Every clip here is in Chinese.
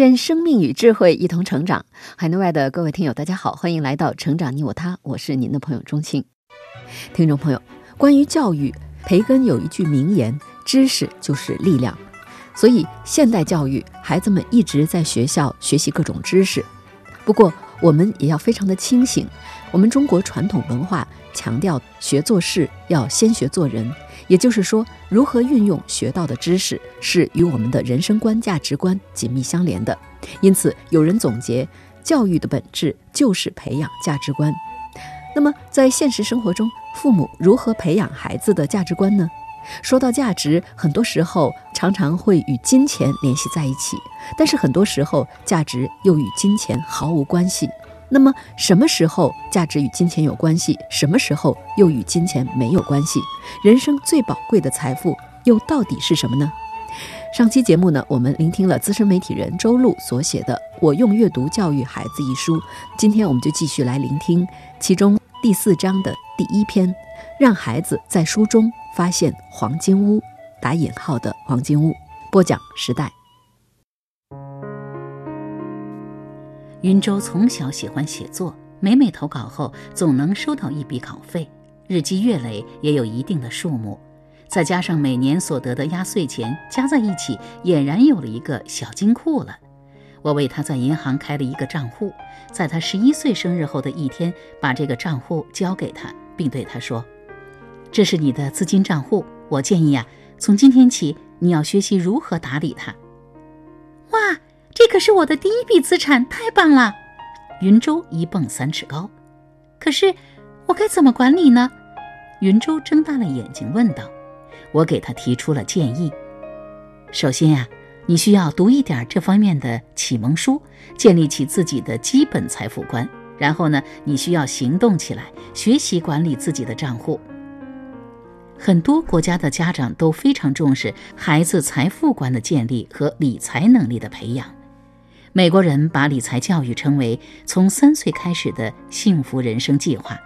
愿生命与智慧一同成长。海内外的各位听友，大家好，欢迎来到《成长你我他》，我是您的朋友钟庆。听众朋友，关于教育，培根有一句名言：“知识就是力量。”所以，现代教育，孩子们一直在学校学习各种知识。不过，我们也要非常的清醒。我们中国传统文化强调学做事要先学做人，也就是说，如何运用学到的知识是与我们的人生观、价值观紧密相连的。因此，有人总结，教育的本质就是培养价值观。那么，在现实生活中，父母如何培养孩子的价值观呢？说到价值，很多时候常常会与金钱联系在一起，但是很多时候价值又与金钱毫无关系。那么，什么时候价值与金钱有关系？什么时候又与金钱没有关系？人生最宝贵的财富又到底是什么呢？上期节目呢，我们聆听了资深媒体人周璐所写的《我用阅读教育孩子》一书。今天我们就继续来聆听其中第四章的第一篇，让孩子在书中发现黄金屋（打引号的黄金屋）。播讲时代。云州从小喜欢写作，每每投稿后总能收到一笔稿费，日积月累也有一定的数目，再加上每年所得的压岁钱，加在一起，俨然有了一个小金库了。我为他在银行开了一个账户，在他十一岁生日后的一天，把这个账户交给他，并对他说：“这是你的资金账户，我建议啊，从今天起你要学习如何打理它。”哇！这可是我的第一笔资产，太棒了！云州一蹦三尺高，可是我该怎么管理呢？云州睁大了眼睛问道。我给他提出了建议。首先呀，你需要读一点这方面的启蒙书，建立起自己的基本财富观。然后呢，你需要行动起来，学习管理自己的账户。很多国家的家长都非常重视孩子财富观的建立和理财能力的培养。美国人把理财教育称为从三岁开始的幸福人生计划。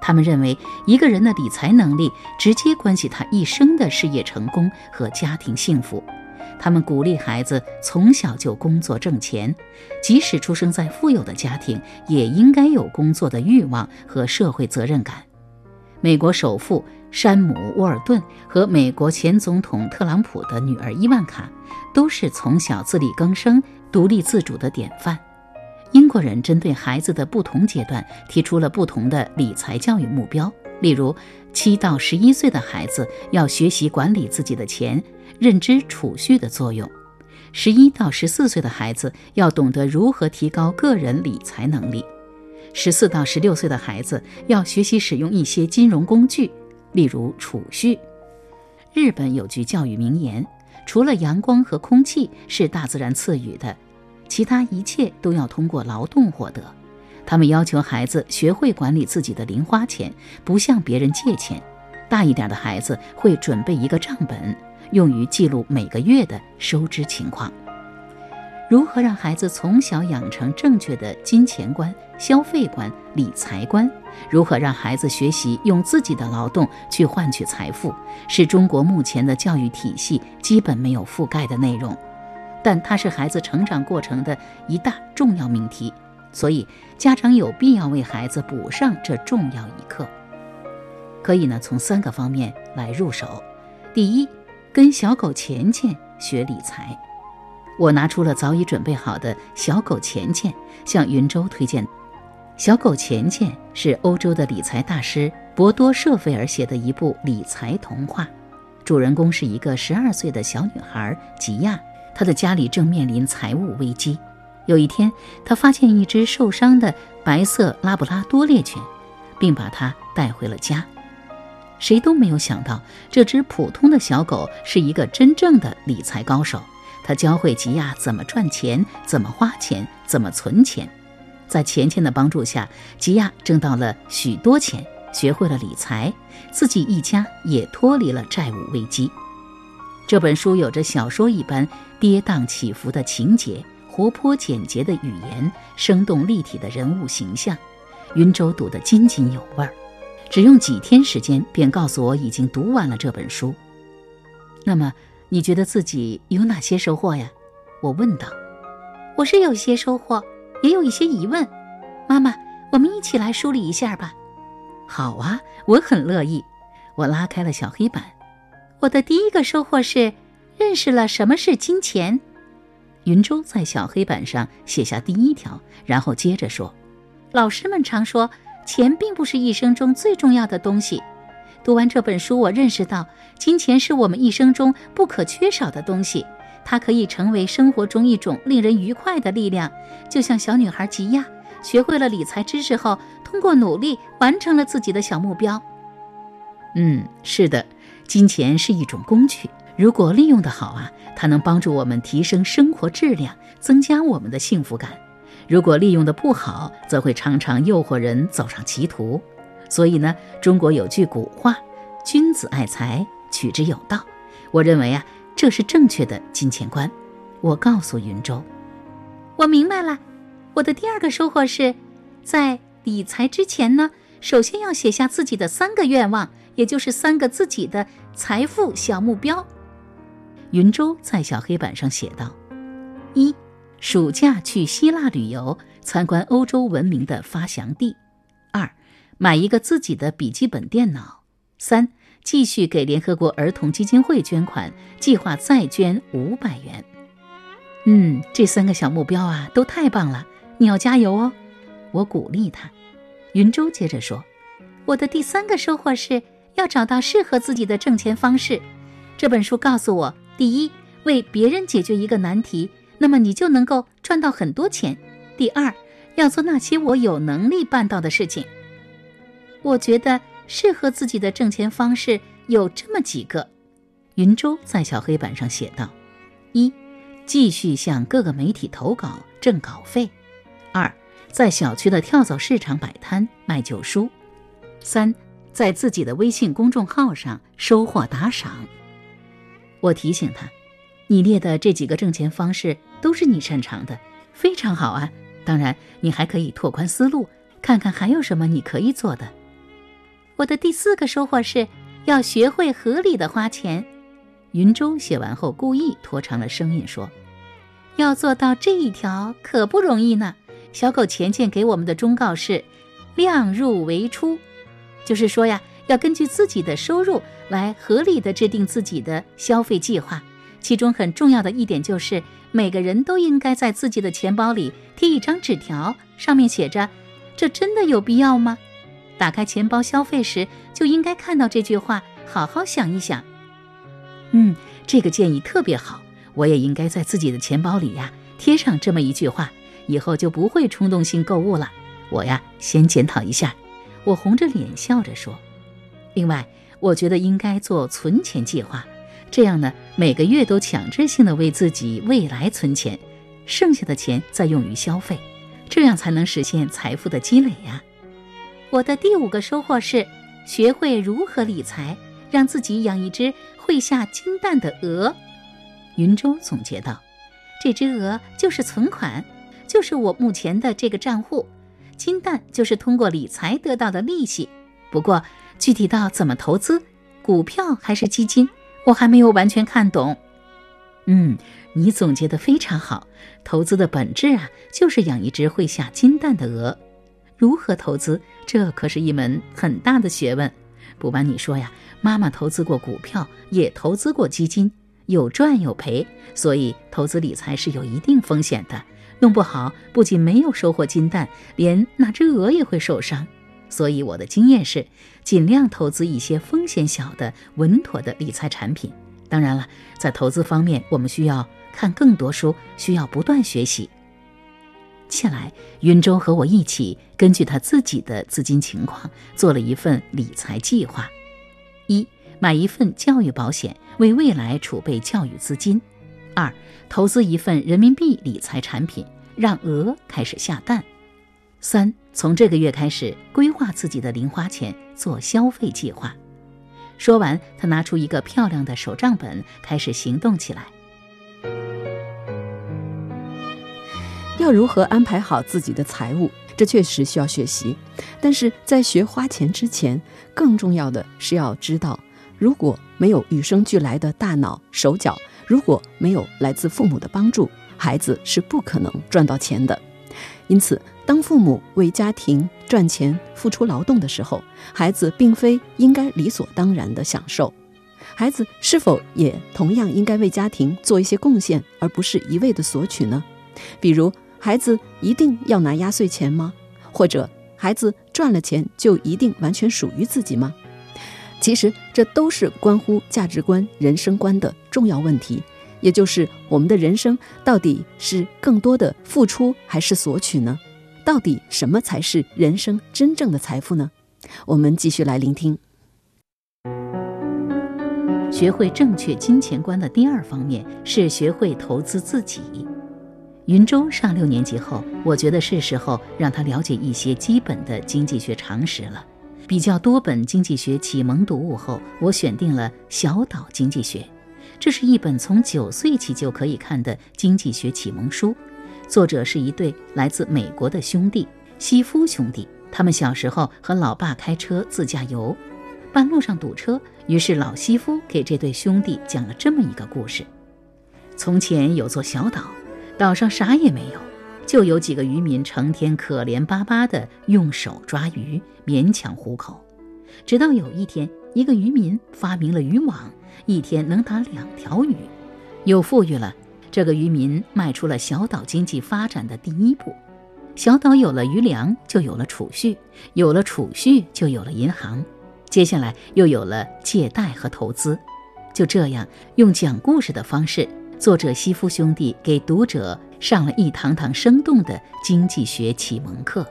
他们认为，一个人的理财能力直接关系他一生的事业成功和家庭幸福。他们鼓励孩子从小就工作挣钱，即使出生在富有的家庭，也应该有工作的欲望和社会责任感。美国首富山姆·沃尔顿和美国前总统特朗普的女儿伊万卡，都是从小自力更生。独立自主的典范。英国人针对孩子的不同阶段提出了不同的理财教育目标，例如，七到十一岁的孩子要学习管理自己的钱，认知储蓄的作用；十一到十四岁的孩子要懂得如何提高个人理财能力；十四到十六岁的孩子要学习使用一些金融工具，例如储蓄。日本有句教育名言。除了阳光和空气是大自然赐予的，其他一切都要通过劳动获得。他们要求孩子学会管理自己的零花钱，不向别人借钱。大一点的孩子会准备一个账本，用于记录每个月的收支情况。如何让孩子从小养成正确的金钱观、消费观、理财观？如何让孩子学习用自己的劳动去换取财富，是中国目前的教育体系基本没有覆盖的内容，但它是孩子成长过程的一大重要命题，所以家长有必要为孩子补上这重要一课。可以呢，从三个方面来入手。第一，跟小狗钱钱学理财。我拿出了早已准备好的小狗钱钱，向云州推荐。小狗钱钱是欧洲的理财大师博多舍费尔写的一部理财童话，主人公是一个十二岁的小女孩吉亚，她的家里正面临财务危机。有一天，她发现一只受伤的白色拉布拉多猎犬，并把它带回了家。谁都没有想到，这只普通的小狗是一个真正的理财高手。他教会吉亚怎么赚钱、怎么花钱、怎么存钱。在钱钱的帮助下，吉亚挣到了许多钱，学会了理财，自己一家也脱离了债务危机。这本书有着小说一般跌宕起伏的情节，活泼简洁的语言，生动立体的人物形象。云州读得津津有味儿，只用几天时间便告诉我已经读完了这本书。那么，你觉得自己有哪些收获呀？我问道。我是有些收获，也有一些疑问。妈妈，我们一起来梳理一下吧。好啊，我很乐意。我拉开了小黑板。我的第一个收获是认识了什么是金钱。云州在小黑板上写下第一条，然后接着说：“老师们常说，钱并不是一生中最重要的东西。读完这本书，我认识到，金钱是我们一生中不可缺少的东西。它可以成为生活中一种令人愉快的力量，就像小女孩吉亚学会了理财知识后，通过努力完成了自己的小目标。嗯，是的。”金钱是一种工具，如果利用得好啊，它能帮助我们提升生活质量，增加我们的幸福感；如果利用的不好，则会常常诱惑人走上歧途。所以呢，中国有句古话：“君子爱财，取之有道。”我认为啊，这是正确的金钱观。我告诉云州，我明白了。我的第二个收获是，在理财之前呢，首先要写下自己的三个愿望。也就是三个自己的财富小目标。云州在小黑板上写道：一、暑假去希腊旅游，参观欧洲文明的发祥地；二、买一个自己的笔记本电脑；三、继续给联合国儿童基金会捐款，计划再捐五百元。嗯，这三个小目标啊，都太棒了！你要加油哦！我鼓励他。云州接着说：“我的第三个收获是。”要找到适合自己的挣钱方式。这本书告诉我：第一，为别人解决一个难题，那么你就能够赚到很多钱；第二，要做那些我有能力办到的事情。我觉得适合自己的挣钱方式有这么几个。云州在小黑板上写道：一，继续向各个媒体投稿挣稿费；二，在小区的跳蚤市场摆摊卖旧书；三。在自己的微信公众号上收获打赏。我提醒他：“你列的这几个挣钱方式都是你擅长的，非常好啊！当然，你还可以拓宽思路，看看还有什么你可以做的。”我的第四个收获是要学会合理的花钱。云州写完后故意拖长了声音说：“要做到这一条可不容易呢。”小狗钱钱给我们的忠告是：“量入为出。”就是说呀，要根据自己的收入来合理的制定自己的消费计划。其中很重要的一点就是，每个人都应该在自己的钱包里贴一张纸条，上面写着：“这真的有必要吗？”打开钱包消费时，就应该看到这句话，好好想一想。嗯，这个建议特别好，我也应该在自己的钱包里呀贴上这么一句话，以后就不会冲动性购物了。我呀，先检讨一下。我红着脸笑着说：“另外，我觉得应该做存钱计划，这样呢，每个月都强制性的为自己未来存钱，剩下的钱再用于消费，这样才能实现财富的积累呀。”我的第五个收获是学会如何理财，让自己养一只会下金蛋的鹅。云州总结道：“这只鹅就是存款，就是我目前的这个账户。”金蛋就是通过理财得到的利息，不过具体到怎么投资，股票还是基金，我还没有完全看懂。嗯，你总结的非常好。投资的本质啊，就是养一只会下金蛋的鹅。如何投资，这可是一门很大的学问。不瞒你说呀，妈妈投资过股票，也投资过基金，有赚有赔，所以投资理财是有一定风险的。弄不好，不仅没有收获金蛋，连那只鹅也会受伤。所以我的经验是，尽量投资一些风险小的、稳妥的理财产品。当然了，在投资方面，我们需要看更多书，需要不断学习。接下来，云州和我一起根据他自己的资金情况，做了一份理财计划：一、买一份教育保险，为未来储备教育资金；二，投资一份人民币理财产品，让鹅开始下蛋。三，从这个月开始规划自己的零花钱，做消费计划。说完，他拿出一个漂亮的手账本，开始行动起来。要如何安排好自己的财务，这确实需要学习。但是在学花钱之前，更重要的是要知道，如果没有与生俱来的大脑、手脚，如果没有来自父母的帮助，孩子是不可能赚到钱的。因此，当父母为家庭赚钱、付出劳动的时候，孩子并非应该理所当然的享受。孩子是否也同样应该为家庭做一些贡献，而不是一味的索取呢？比如，孩子一定要拿压岁钱吗？或者，孩子赚了钱就一定完全属于自己吗？其实，这都是关乎价值观、人生观的重要问题。也就是我们的人生到底是更多的付出还是索取呢？到底什么才是人生真正的财富呢？我们继续来聆听。学会正确金钱观的第二方面是学会投资自己。云州上六年级后，我觉得是时候让他了解一些基本的经济学常识了。比较多本经济学启蒙读物后，我选定了《小岛经济学》。这是一本从九岁起就可以看的经济学启蒙书，作者是一对来自美国的兄弟西夫兄弟。他们小时候和老爸开车自驾游，半路上堵车，于是老西夫给这对兄弟讲了这么一个故事：从前有座小岛，岛上啥也没有，就有几个渔民成天可怜巴巴地用手抓鱼，勉强糊口。直到有一天，一个渔民发明了渔网。一天能打两条鱼，又富裕了。这个渔民迈出了小岛经济发展的第一步。小岛有了余粮，就有了储蓄，有了储蓄，就有了银行。接下来又有了借贷和投资。就这样，用讲故事的方式，作者西夫兄弟给读者上了一堂堂生动的经济学启蒙课，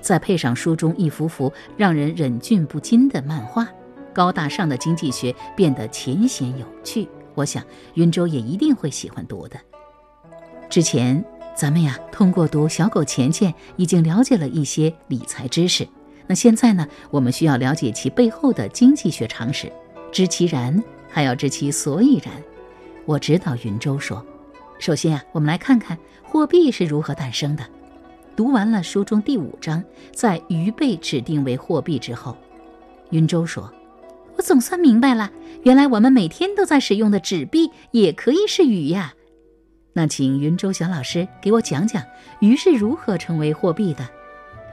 再配上书中一幅幅让人忍俊不禁的漫画。高大上的经济学变得浅显有趣，我想云州也一定会喜欢读的。之前咱们呀，通过读《小狗钱钱》已经了解了一些理财知识，那现在呢，我们需要了解其背后的经济学常识，知其然，还要知其所以然。我指导云州说，首先啊，我们来看看货币是如何诞生的。读完了书中第五章，在鱼被指定为货币之后，云州说。我总算明白了，原来我们每天都在使用的纸币也可以是鱼呀。那请云州小老师给我讲讲鱼是如何成为货币的。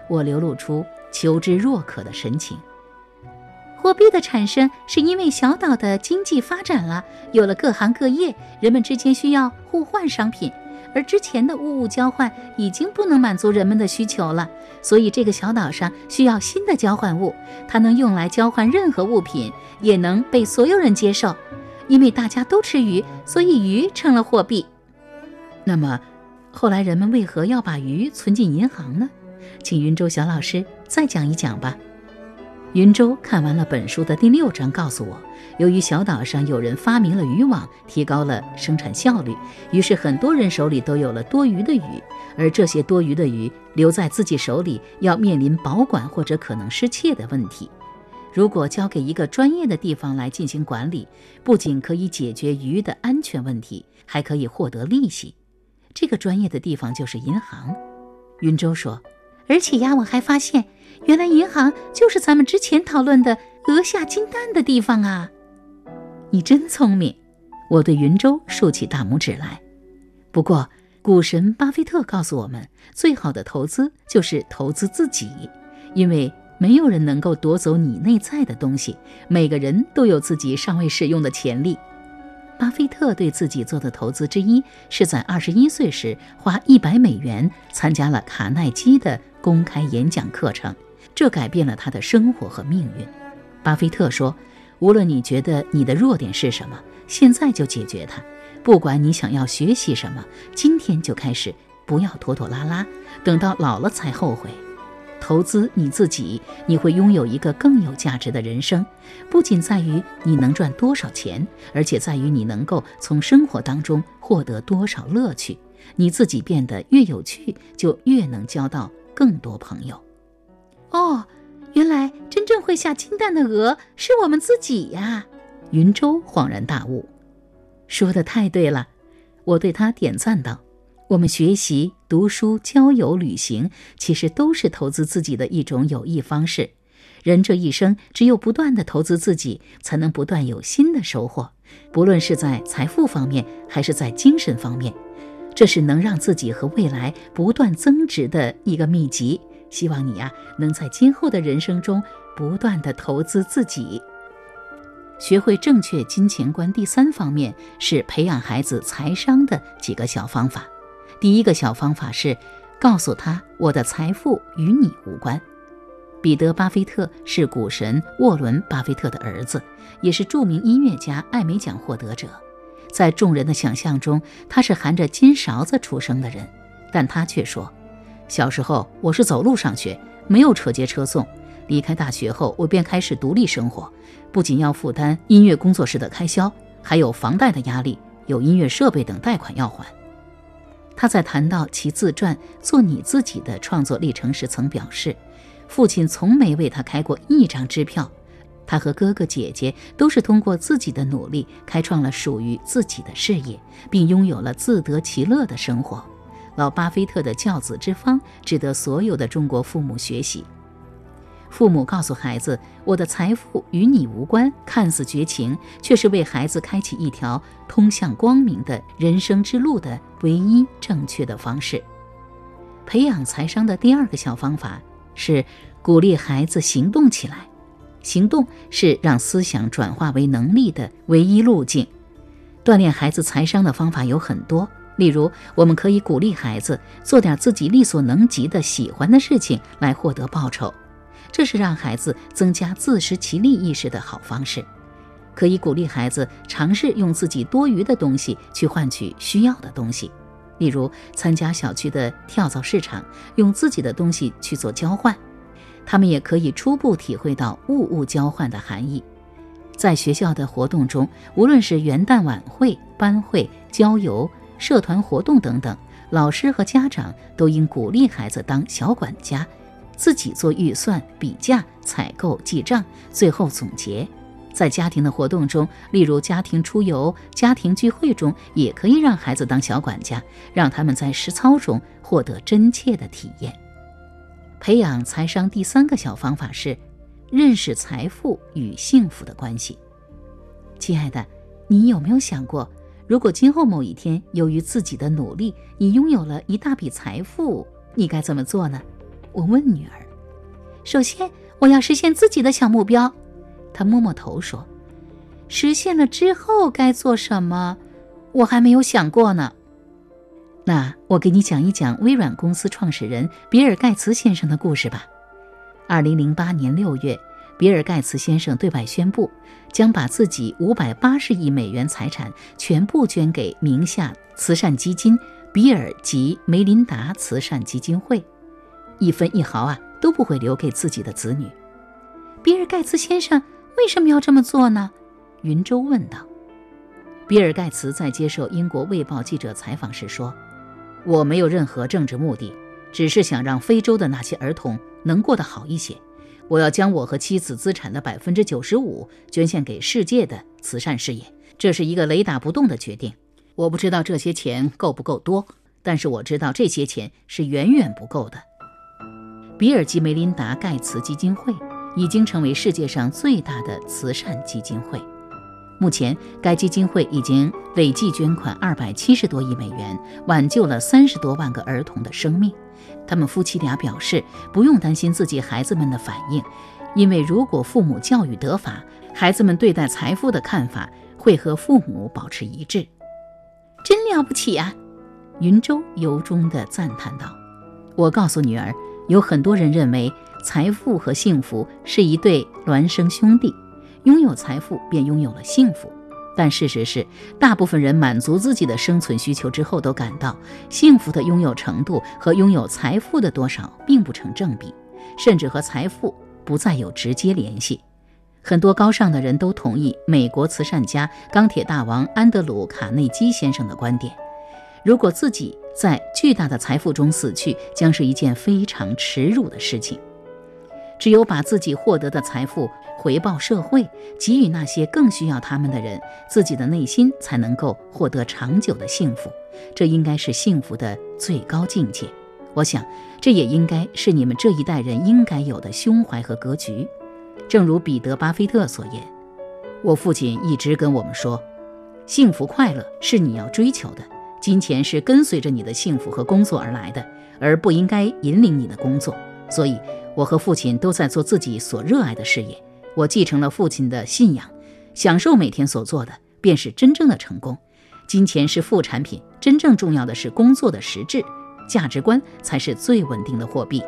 我流露出求知若渴的神情。货币的产生是因为小岛的经济发展了，有了各行各业，人们之间需要互换商品。而之前的物物交换已经不能满足人们的需求了，所以这个小岛上需要新的交换物，它能用来交换任何物品，也能被所有人接受。因为大家都吃鱼，所以鱼成了货币。那么，后来人们为何要把鱼存进银行呢？请云州小老师再讲一讲吧。云州看完了本书的第六章，告诉我，由于小岛上有人发明了渔网，提高了生产效率，于是很多人手里都有了多余的鱼，而这些多余的鱼留在自己手里，要面临保管或者可能失窃的问题。如果交给一个专业的地方来进行管理，不仅可以解决鱼的安全问题，还可以获得利息。这个专业的地方就是银行。云州说。而且呀，我还发现，原来银行就是咱们之前讨论的鹅下金蛋的地方啊！你真聪明，我对云州竖起大拇指来。不过，股神巴菲特告诉我们，最好的投资就是投资自己，因为没有人能够夺走你内在的东西，每个人都有自己尚未使用的潜力。巴菲特对自己做的投资之一，是在二十一岁时花一百美元参加了卡耐基的公开演讲课程，这改变了他的生活和命运。巴菲特说：“无论你觉得你的弱点是什么，现在就解决它；不管你想要学习什么，今天就开始，不要拖拖拉拉，等到老了才后悔。”投资你自己，你会拥有一个更有价值的人生。不仅在于你能赚多少钱，而且在于你能够从生活当中获得多少乐趣。你自己变得越有趣，就越能交到更多朋友。哦，原来真正会下金蛋的鹅是我们自己呀！云舟恍然大悟，说的太对了。我对他点赞道：“我们学习、读书、交友、旅行，其实都是投资自己的一种有益方式。人这一生，只有不断的投资自己，才能不断有新的收获，不论是在财富方面，还是在精神方面。这是能让自己和未来不断增值的一个秘籍。希望你呀，能在今后的人生中不断的投资自己。”学会正确金钱观，第三方面是培养孩子财商的几个小方法。第一个小方法是告诉他：“我的财富与你无关。”彼得·巴菲特是股神沃伦·巴菲特的儿子，也是著名音乐家、艾美奖获得者。在众人的想象中，他是含着金勺子出生的人，但他却说：“小时候我是走路上学，没有车接车送。离开大学后，我便开始独立生活。”不仅要负担音乐工作室的开销，还有房贷的压力，有音乐设备等贷款要还。他在谈到其自传《做你自己》的创作历程时，曾表示，父亲从没为他开过一张支票。他和哥哥姐姐都是通过自己的努力，开创了属于自己的事业，并拥有了自得其乐的生活。老巴菲特的教子之方，值得所有的中国父母学习。父母告诉孩子：“我的财富与你无关。”看似绝情，却是为孩子开启一条通向光明的人生之路的唯一正确的方式。培养财商的第二个小方法是鼓励孩子行动起来。行动是让思想转化为能力的唯一路径。锻炼孩子财商的方法有很多，例如，我们可以鼓励孩子做点自己力所能及的喜欢的事情来获得报酬。这是让孩子增加自食其力意识的好方式，可以鼓励孩子尝试用自己多余的东西去换取需要的东西，例如参加小区的跳蚤市场，用自己的东西去做交换。他们也可以初步体会到物物交换的含义。在学校的活动中，无论是元旦晚会、班会、郊游、社团活动等等，老师和家长都应鼓励孩子当小管家。自己做预算、比价、采购、记账，最后总结。在家庭的活动中，例如家庭出游、家庭聚会中，也可以让孩子当小管家，让他们在实操中获得真切的体验。培养财商第三个小方法是认识财富与幸福的关系。亲爱的，你有没有想过，如果今后某一天由于自己的努力，你拥有了一大笔财富，你该怎么做呢？我问女儿：“首先，我要实现自己的小目标。”她摸摸头说：“实现了之后该做什么？我还没有想过呢。”那我给你讲一讲微软公司创始人比尔·盖茨先生的故事吧。二零零八年六月，比尔·盖茨先生对外宣布，将把自己五百八十亿美元财产全部捐给名下慈善基金——比尔及梅琳达慈善基金会。一分一毫啊都不会留给自己的子女。比尔盖茨先生为什么要这么做呢？云舟问道。比尔盖茨在接受英国卫报记者采访时说：“我没有任何政治目的，只是想让非洲的那些儿童能过得好一些。我要将我和妻子资产的百分之九十五捐献给世界的慈善事业。这是一个雷打不动的决定。我不知道这些钱够不够多，但是我知道这些钱是远远不够的。”比尔及梅琳达·盖茨基金会已经成为世界上最大的慈善基金会。目前，该基金会已经累计捐款二百七十多亿美元，挽救了三十多万个儿童的生命。他们夫妻俩表示，不用担心自己孩子们的反应，因为如果父母教育得法，孩子们对待财富的看法会和父母保持一致。真了不起啊！云舟由衷地赞叹道：“我告诉女儿。”有很多人认为财富和幸福是一对孪生兄弟，拥有财富便拥有了幸福。但事实是，大部分人满足自己的生存需求之后，都感到幸福的拥有程度和拥有财富的多少并不成正比。甚至和财富不再有直接联系。很多高尚的人都同意美国慈善家、钢铁大王安德鲁·卡内基先生的观点：如果自己在巨大的财富中死去，将是一件非常耻辱的事情。只有把自己获得的财富回报社会，给予那些更需要他们的人，自己的内心才能够获得长久的幸福。这应该是幸福的最高境界。我想，这也应该是你们这一代人应该有的胸怀和格局。正如彼得·巴菲特所言，我父亲一直跟我们说，幸福快乐是你要追求的，金钱是跟随着你的幸福和工作而来的，而不应该引领你的工作。所以，我和父亲都在做自己所热爱的事业。我继承了父亲的信仰，享受每天所做的，便是真正的成功。金钱是副产品，真正重要的是工作的实质，价值观才是最稳定的货币。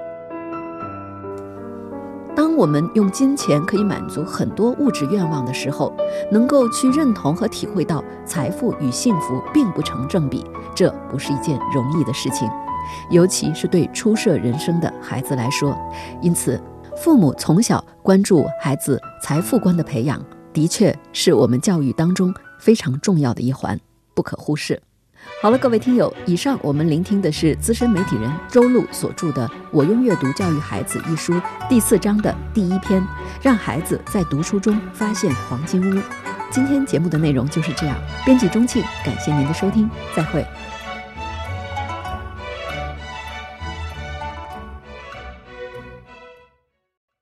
当我们用金钱可以满足很多物质愿望的时候，能够去认同和体会到财富与幸福并不成正比，这不是一件容易的事情，尤其是对初涉人生的孩子来说。因此，父母从小关注孩子财富观的培养，的确是我们教育当中非常重要的一环，不可忽视。好了，各位听友，以上我们聆听的是资深媒体人周璐所著的《我用阅读教育孩子》一书第四章的第一篇，让孩子在读书中发现黄金屋。今天节目的内容就是这样，编辑钟庆，感谢您的收听，再会。